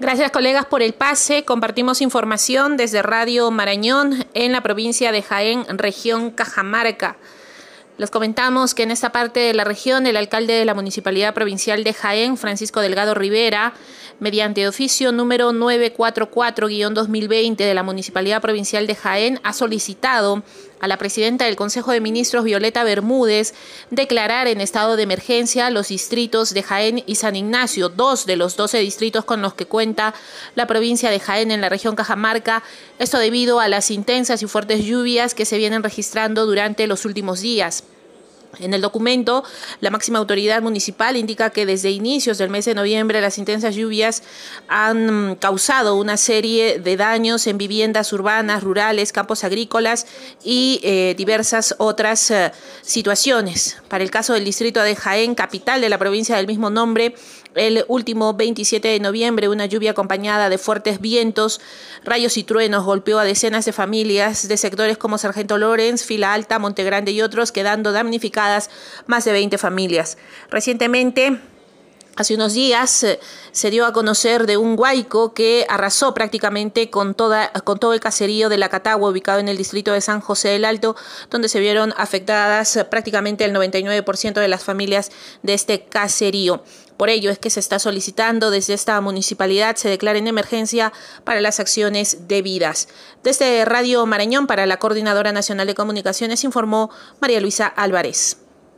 Gracias colegas por el pase. Compartimos información desde Radio Marañón en la provincia de Jaén, región Cajamarca. Les comentamos que en esta parte de la región el alcalde de la Municipalidad Provincial de Jaén, Francisco Delgado Rivera, mediante oficio número 944-2020 de la Municipalidad Provincial de Jaén, ha solicitado a la presidenta del Consejo de Ministros, Violeta Bermúdez, declarar en estado de emergencia los distritos de Jaén y San Ignacio, dos de los 12 distritos con los que cuenta la provincia de Jaén en la región Cajamarca, esto debido a las intensas y fuertes lluvias que se vienen registrando durante los últimos días. En el documento, la máxima autoridad municipal indica que desde inicios del mes de noviembre las intensas lluvias han causado una serie de daños en viviendas urbanas, rurales, campos agrícolas y eh, diversas otras eh, situaciones. Para el caso del distrito de Jaén, capital de la provincia del mismo nombre, el último 27 de noviembre, una lluvia acompañada de fuertes vientos, rayos y truenos golpeó a decenas de familias de sectores como Sargento Lorenz, Fila Alta, Montegrande y otros, quedando damnificadas más de 20 familias. Recientemente, Hace unos días eh, se dio a conocer de un huaico que arrasó prácticamente con, toda, con todo el caserío de La Catagua, ubicado en el distrito de San José del Alto, donde se vieron afectadas eh, prácticamente el 99% de las familias de este caserío. Por ello es que se está solicitando desde esta municipalidad se declare en emergencia para las acciones debidas. Desde Radio Marañón para la Coordinadora Nacional de Comunicaciones informó María Luisa Álvarez.